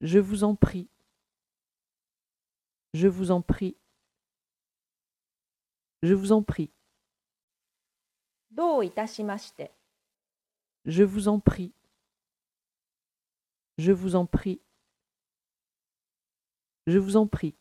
Je vous en prie. Je vous en prie. Je vous en prie. どういたしまして。Je vous en prie. Je vous en prie. Je vous en prie.